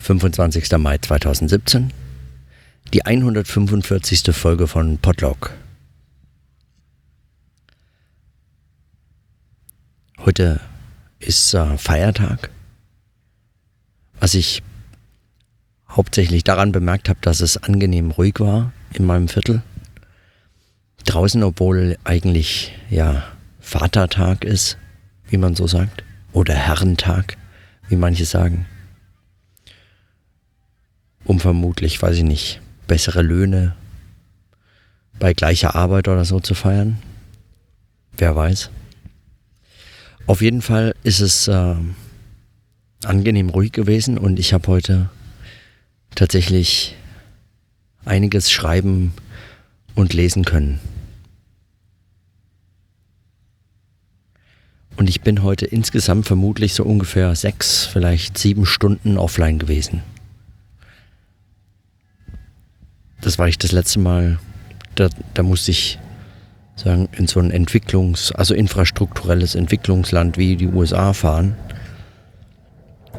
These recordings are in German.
25. Mai 2017, die 145. Folge von Podlog. Heute ist äh, Feiertag, was ich hauptsächlich daran bemerkt habe, dass es angenehm ruhig war in meinem Viertel. Draußen, obwohl eigentlich ja Vatertag ist, wie man so sagt, oder Herrentag, wie manche sagen. Um vermutlich, weiß ich nicht, bessere Löhne bei gleicher Arbeit oder so zu feiern. Wer weiß. Auf jeden Fall ist es äh, angenehm ruhig gewesen und ich habe heute tatsächlich einiges schreiben und lesen können. Und ich bin heute insgesamt vermutlich so ungefähr sechs, vielleicht sieben Stunden offline gewesen. Das war ich das letzte Mal, da, da musste ich sagen, in so ein Entwicklungs-, also infrastrukturelles Entwicklungsland wie die USA fahren,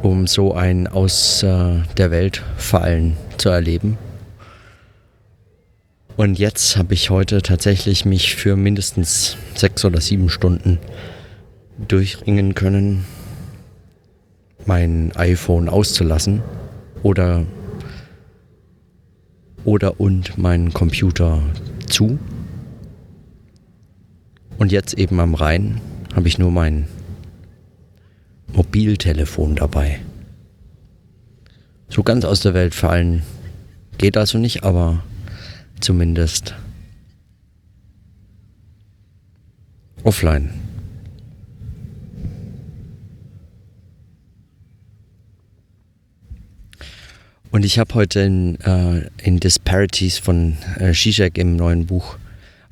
um so ein Aus äh, der Welt Fallen zu erleben. Und jetzt habe ich heute tatsächlich mich für mindestens sechs oder sieben Stunden durchringen können, mein iPhone auszulassen oder, oder und meinen Computer zu. Und jetzt eben am Rhein habe ich nur mein Mobiltelefon dabei. So ganz aus der Welt fallen geht also nicht, aber zumindest offline. Und ich habe heute in, äh, in Disparities von äh, Zizek im neuen Buch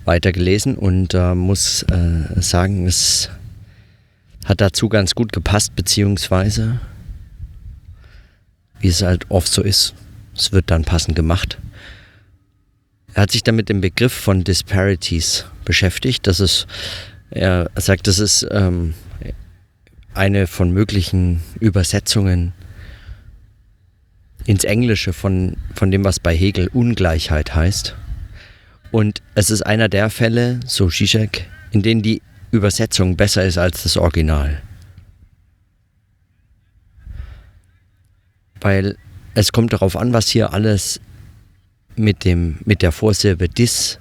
weitergelesen und äh, muss äh, sagen, es hat dazu ganz gut gepasst, beziehungsweise, wie es halt oft so ist, es wird dann passend gemacht. Er hat sich dann mit dem Begriff von Disparities beschäftigt. Das ist, er sagt, das ist ähm, eine von möglichen Übersetzungen ins Englische von, von dem, was bei Hegel Ungleichheit heißt. Und es ist einer der Fälle, so Zizek, in denen die Übersetzung besser ist als das Original. Weil es kommt darauf an, was hier alles mit, dem, mit der Vorsilbe dis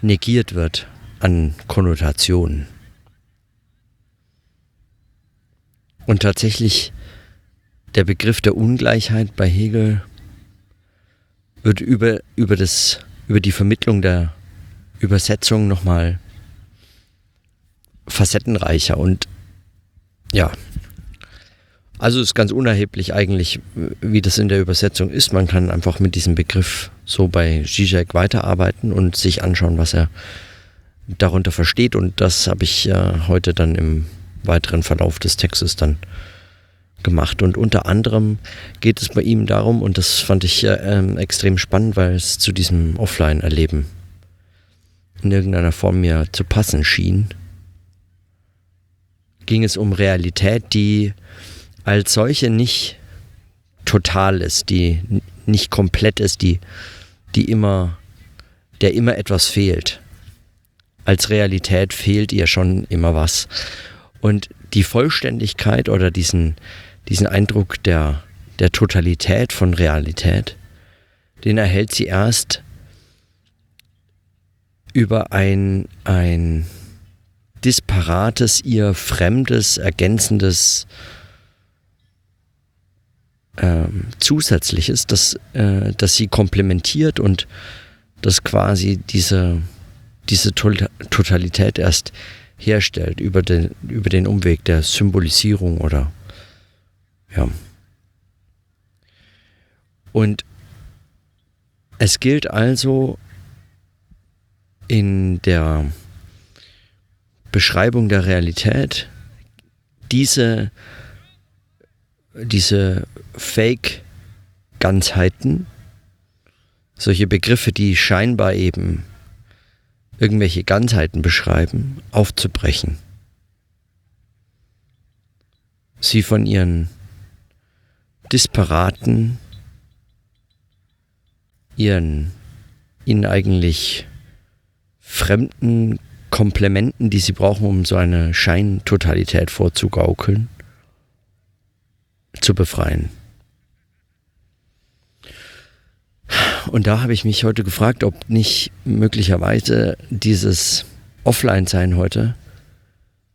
negiert wird an Konnotationen. Und tatsächlich der Begriff der Ungleichheit bei Hegel wird über, über, das, über die Vermittlung der Übersetzung nochmal facettenreicher und ja, also ist ganz unerheblich eigentlich, wie das in der Übersetzung ist. Man kann einfach mit diesem Begriff so bei Zizek weiterarbeiten und sich anschauen, was er darunter versteht. Und das habe ich äh, heute dann im weiteren Verlauf des Textes dann gemacht. Und unter anderem geht es bei ihm darum, und das fand ich äh, extrem spannend, weil es zu diesem Offline-Erleben in irgendeiner Form mir zu passen schien, ging es um Realität, die als solche nicht total ist, die nicht komplett ist, die, die immer, der immer etwas fehlt. Als Realität fehlt ihr schon immer was. Und die Vollständigkeit oder diesen, diesen Eindruck der, der Totalität von Realität, den erhält sie erst über ein, ein disparates, ihr fremdes, ergänzendes äh, Zusätzliches, das, äh, das sie komplementiert und das quasi diese, diese Totalität erst herstellt über den, über den Umweg der Symbolisierung oder ja. Und es gilt also in der Beschreibung der Realität diese, diese Fake-Ganzheiten, solche Begriffe, die scheinbar eben irgendwelche Ganzheiten beschreiben, aufzubrechen. Sie von ihren disparaten, ihren ihnen eigentlich fremden Komplementen, die sie brauchen, um so eine Scheintotalität vorzugaukeln, zu befreien. Und da habe ich mich heute gefragt, ob nicht möglicherweise dieses Offline-Sein heute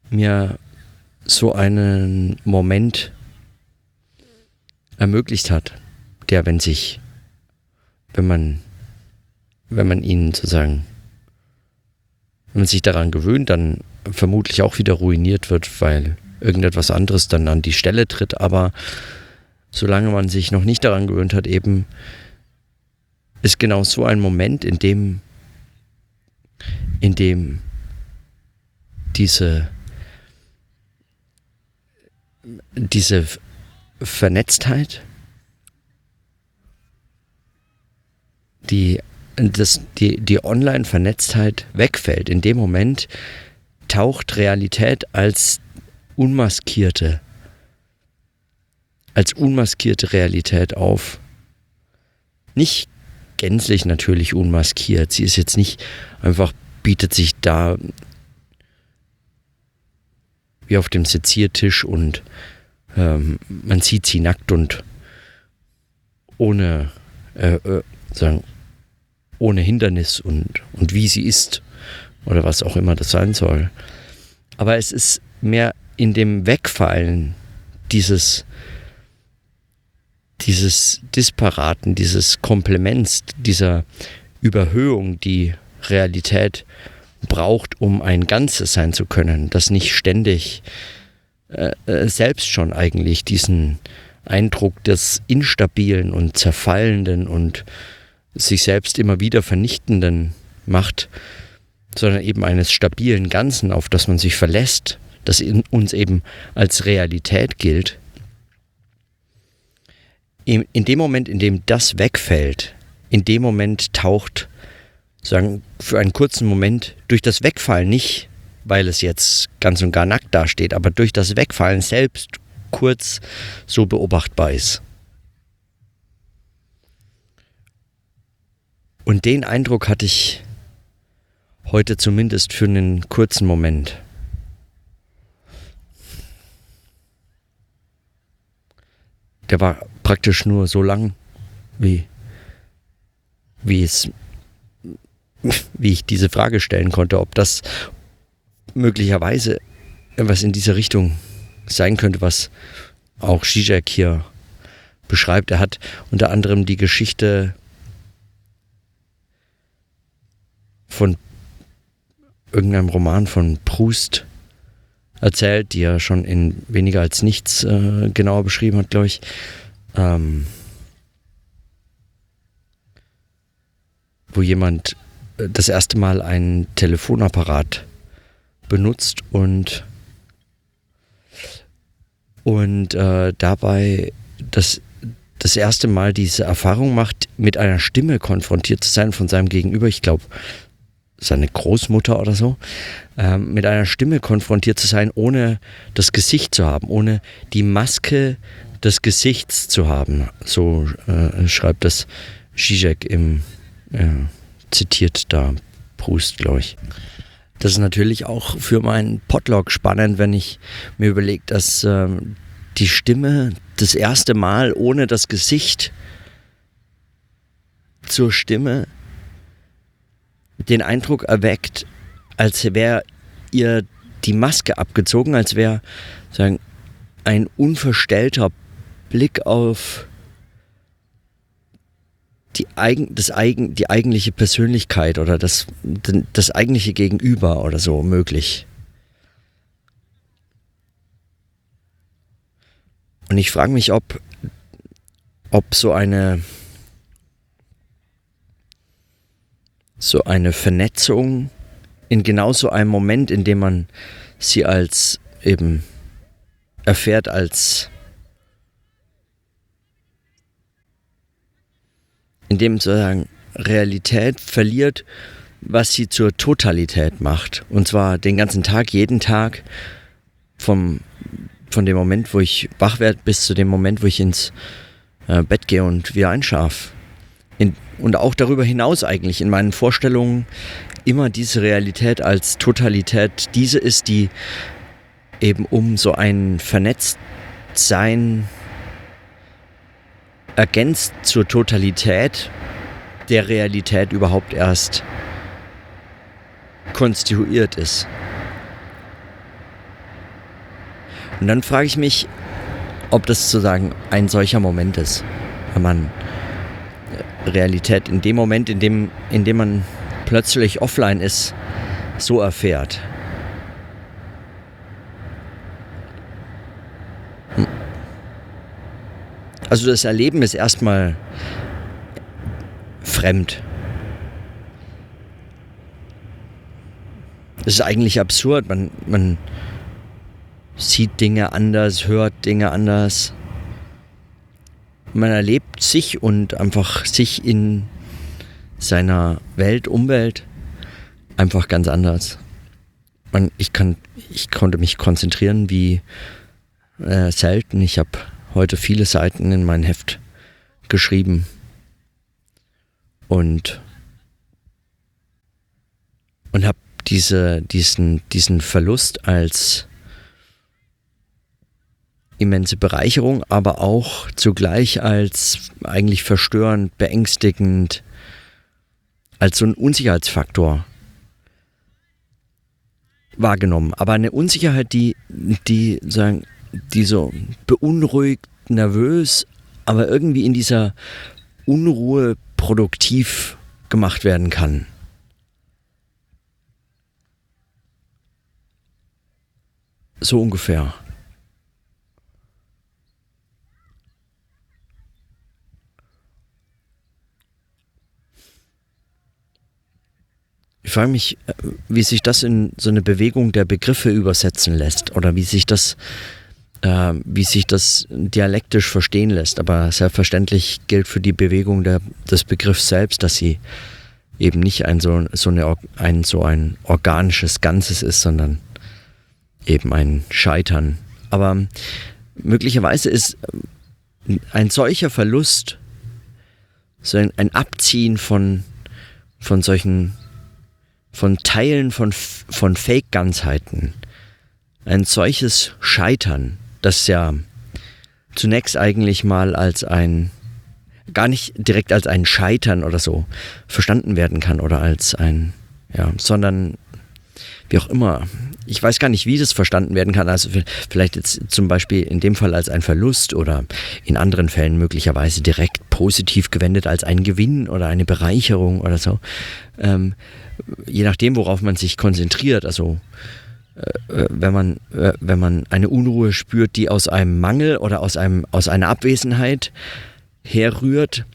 mir so einen Moment ermöglicht hat, der, wenn sich, wenn man, wenn man ihn sozusagen, wenn man sich daran gewöhnt, dann vermutlich auch wieder ruiniert wird, weil irgendetwas anderes dann an die Stelle tritt. Aber solange man sich noch nicht daran gewöhnt hat, eben ist genau so ein Moment, in dem, in dem diese, diese Vernetztheit, die, das, die, die Online-Vernetztheit wegfällt. In dem Moment taucht Realität als unmaskierte, als unmaskierte Realität auf. Nicht gänzlich natürlich unmaskiert. Sie ist jetzt nicht einfach, bietet sich da wie auf dem Seziertisch und ähm, man sieht sie nackt und ohne, äh, äh, sagen, ohne Hindernis und, und wie sie ist oder was auch immer das sein soll. Aber es ist mehr in dem Wegfallen dieses dieses Disparaten, dieses Komplements, dieser Überhöhung, die Realität braucht, um ein Ganzes sein zu können, das nicht ständig äh, äh, selbst schon eigentlich diesen Eindruck des Instabilen und Zerfallenden und sich selbst immer wieder Vernichtenden macht, sondern eben eines stabilen Ganzen, auf das man sich verlässt, das uns eben als Realität gilt. In, in dem Moment, in dem das wegfällt, in dem Moment taucht, sagen, für einen kurzen Moment durch das Wegfallen nicht, weil es jetzt ganz und gar nackt dasteht, aber durch das Wegfallen selbst kurz so beobachtbar ist. Und den Eindruck hatte ich heute zumindest für einen kurzen Moment. Der war praktisch nur so lang, wie, wie es, wie ich diese Frage stellen konnte, ob das möglicherweise etwas in dieser Richtung sein könnte, was auch Zizek hier beschreibt. Er hat unter anderem die Geschichte von irgendeinem Roman von Proust erzählt, die er schon in weniger als nichts äh, genauer beschrieben hat, glaube ich ähm, wo jemand äh, das erste Mal einen Telefonapparat benutzt und und äh, dabei das das erste Mal diese Erfahrung macht, mit einer Stimme konfrontiert zu sein von seinem Gegenüber. Ich glaube, seine Großmutter oder so, ähm, mit einer Stimme konfrontiert zu sein, ohne das Gesicht zu haben, ohne die Maske des Gesichts zu haben. So äh, schreibt das Zizek im, äh, zitiert da Proust, glaube ich. Das ist natürlich auch für meinen Podlog spannend, wenn ich mir überlege, dass äh, die Stimme das erste Mal ohne das Gesicht zur Stimme den Eindruck erweckt, als wäre ihr die Maske abgezogen, als wäre ein unverstellter Blick auf die, eigen, das eigen, die eigentliche Persönlichkeit oder das, das eigentliche Gegenüber oder so möglich. Und ich frage mich, ob, ob so eine so eine Vernetzung in genau so einem Moment, in dem man sie als eben erfährt als in dem sozusagen Realität verliert, was sie zur Totalität macht. Und zwar den ganzen Tag, jeden Tag, vom von dem Moment, wo ich wach werde, bis zu dem Moment, wo ich ins äh, Bett gehe und wieder einschlafe. und auch darüber hinaus eigentlich in meinen Vorstellungen immer diese Realität als Totalität, diese ist, die eben um so ein Vernetztsein ergänzt zur Totalität der Realität überhaupt erst konstituiert ist. Und dann frage ich mich, ob das sozusagen ein solcher Moment ist, wenn man Realität in dem Moment, in dem, in dem man plötzlich offline ist, so erfährt. Also das Erleben ist erstmal fremd. Es ist eigentlich absurd. Man, man sieht Dinge anders, hört Dinge anders. Man erlebt sich und einfach sich in seiner Welt, Umwelt einfach ganz anders. Man, ich, kann, ich konnte mich konzentrieren wie äh, selten. Ich habe heute viele Seiten in mein Heft geschrieben und, und habe diese, diesen, diesen Verlust als immense Bereicherung, aber auch zugleich als eigentlich verstörend, beängstigend, als so ein Unsicherheitsfaktor wahrgenommen. Aber eine Unsicherheit, die, die, sagen, die so beunruhigt, nervös, aber irgendwie in dieser Unruhe produktiv gemacht werden kann. So ungefähr. Ich frage mich, äh, wie sich das in so eine Bewegung der Begriffe übersetzen lässt oder wie sich das, äh, wie sich das dialektisch verstehen lässt. Aber selbstverständlich gilt für die Bewegung der, des Begriffs selbst, dass sie eben nicht ein so, so, eine, ein so ein organisches Ganzes ist, sondern eben ein Scheitern. Aber möglicherweise ist ein solcher Verlust, so ein, ein Abziehen von, von solchen von Teilen von, von Fake-Ganzheiten. Ein solches Scheitern, das ja zunächst eigentlich mal als ein, gar nicht direkt als ein Scheitern oder so verstanden werden kann oder als ein, ja, sondern wie auch immer. Ich weiß gar nicht, wie das verstanden werden kann. Also vielleicht jetzt zum Beispiel in dem Fall als ein Verlust oder in anderen Fällen möglicherweise direkt positiv gewendet als ein Gewinn oder eine Bereicherung oder so. Ähm, je nachdem, worauf man sich konzentriert. Also wenn man, äh, wenn man eine Unruhe spürt, die aus einem Mangel oder aus, einem, aus einer Abwesenheit herrührt,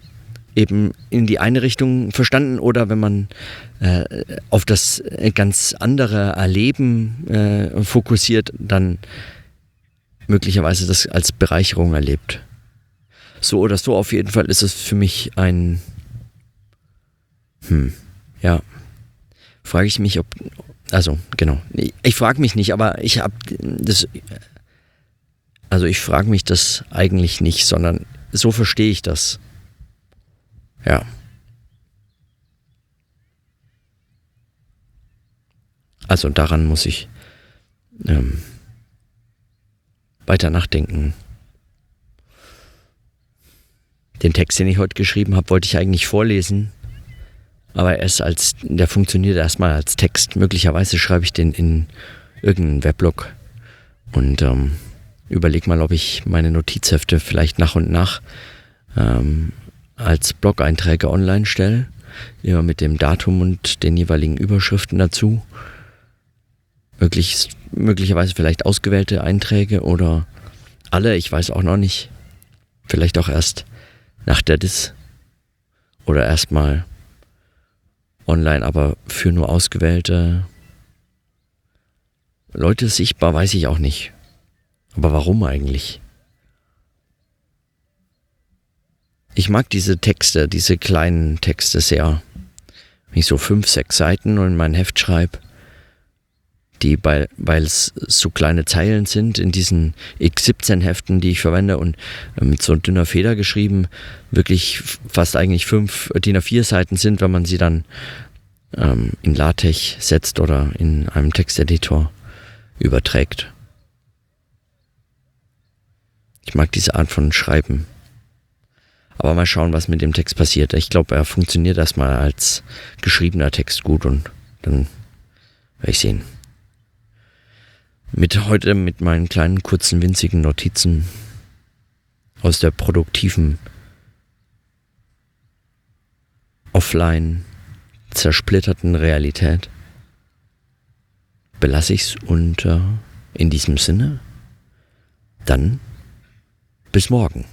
eben in die eine Richtung verstanden oder wenn man äh, auf das ganz andere Erleben äh, fokussiert, dann möglicherweise das als Bereicherung erlebt. So oder so, auf jeden Fall ist es für mich ein, hm, ja, frage ich mich, ob, also genau, ich frage mich nicht, aber ich habe das, also ich frage mich das eigentlich nicht, sondern so verstehe ich das. Ja. Also daran muss ich ähm, weiter nachdenken. Den Text, den ich heute geschrieben habe, wollte ich eigentlich vorlesen, aber er als, der funktioniert erstmal als Text. Möglicherweise schreibe ich den in irgendeinen Weblog und ähm, überlege mal, ob ich meine Notizhefte vielleicht nach und nach ähm, als Blog-Einträge online stelle, immer mit dem Datum und den jeweiligen Überschriften dazu. Möglich, möglicherweise vielleicht ausgewählte Einträge oder alle, ich weiß auch noch nicht. Vielleicht auch erst nach der Dis. Oder erstmal online, aber für nur ausgewählte Leute sichtbar, weiß ich auch nicht. Aber warum eigentlich? Ich mag diese Texte, diese kleinen Texte sehr. Wenn ich so fünf, sechs Seiten in mein Heft schreibe, die, weil es so kleine Zeilen sind in diesen X17-Heften, die ich verwende und äh, mit so dünner Feder geschrieben, wirklich fast eigentlich fünf DIN A4 Seiten sind, wenn man sie dann ähm, in LaTeX setzt oder in einem Texteditor überträgt. Ich mag diese Art von Schreiben. Aber mal schauen, was mit dem Text passiert. Ich glaube, er funktioniert erstmal als geschriebener Text gut und dann werde ich sehen. Mit heute mit meinen kleinen, kurzen, winzigen Notizen aus der produktiven offline zersplitterten Realität belasse ich es unter in diesem Sinne. Dann bis morgen.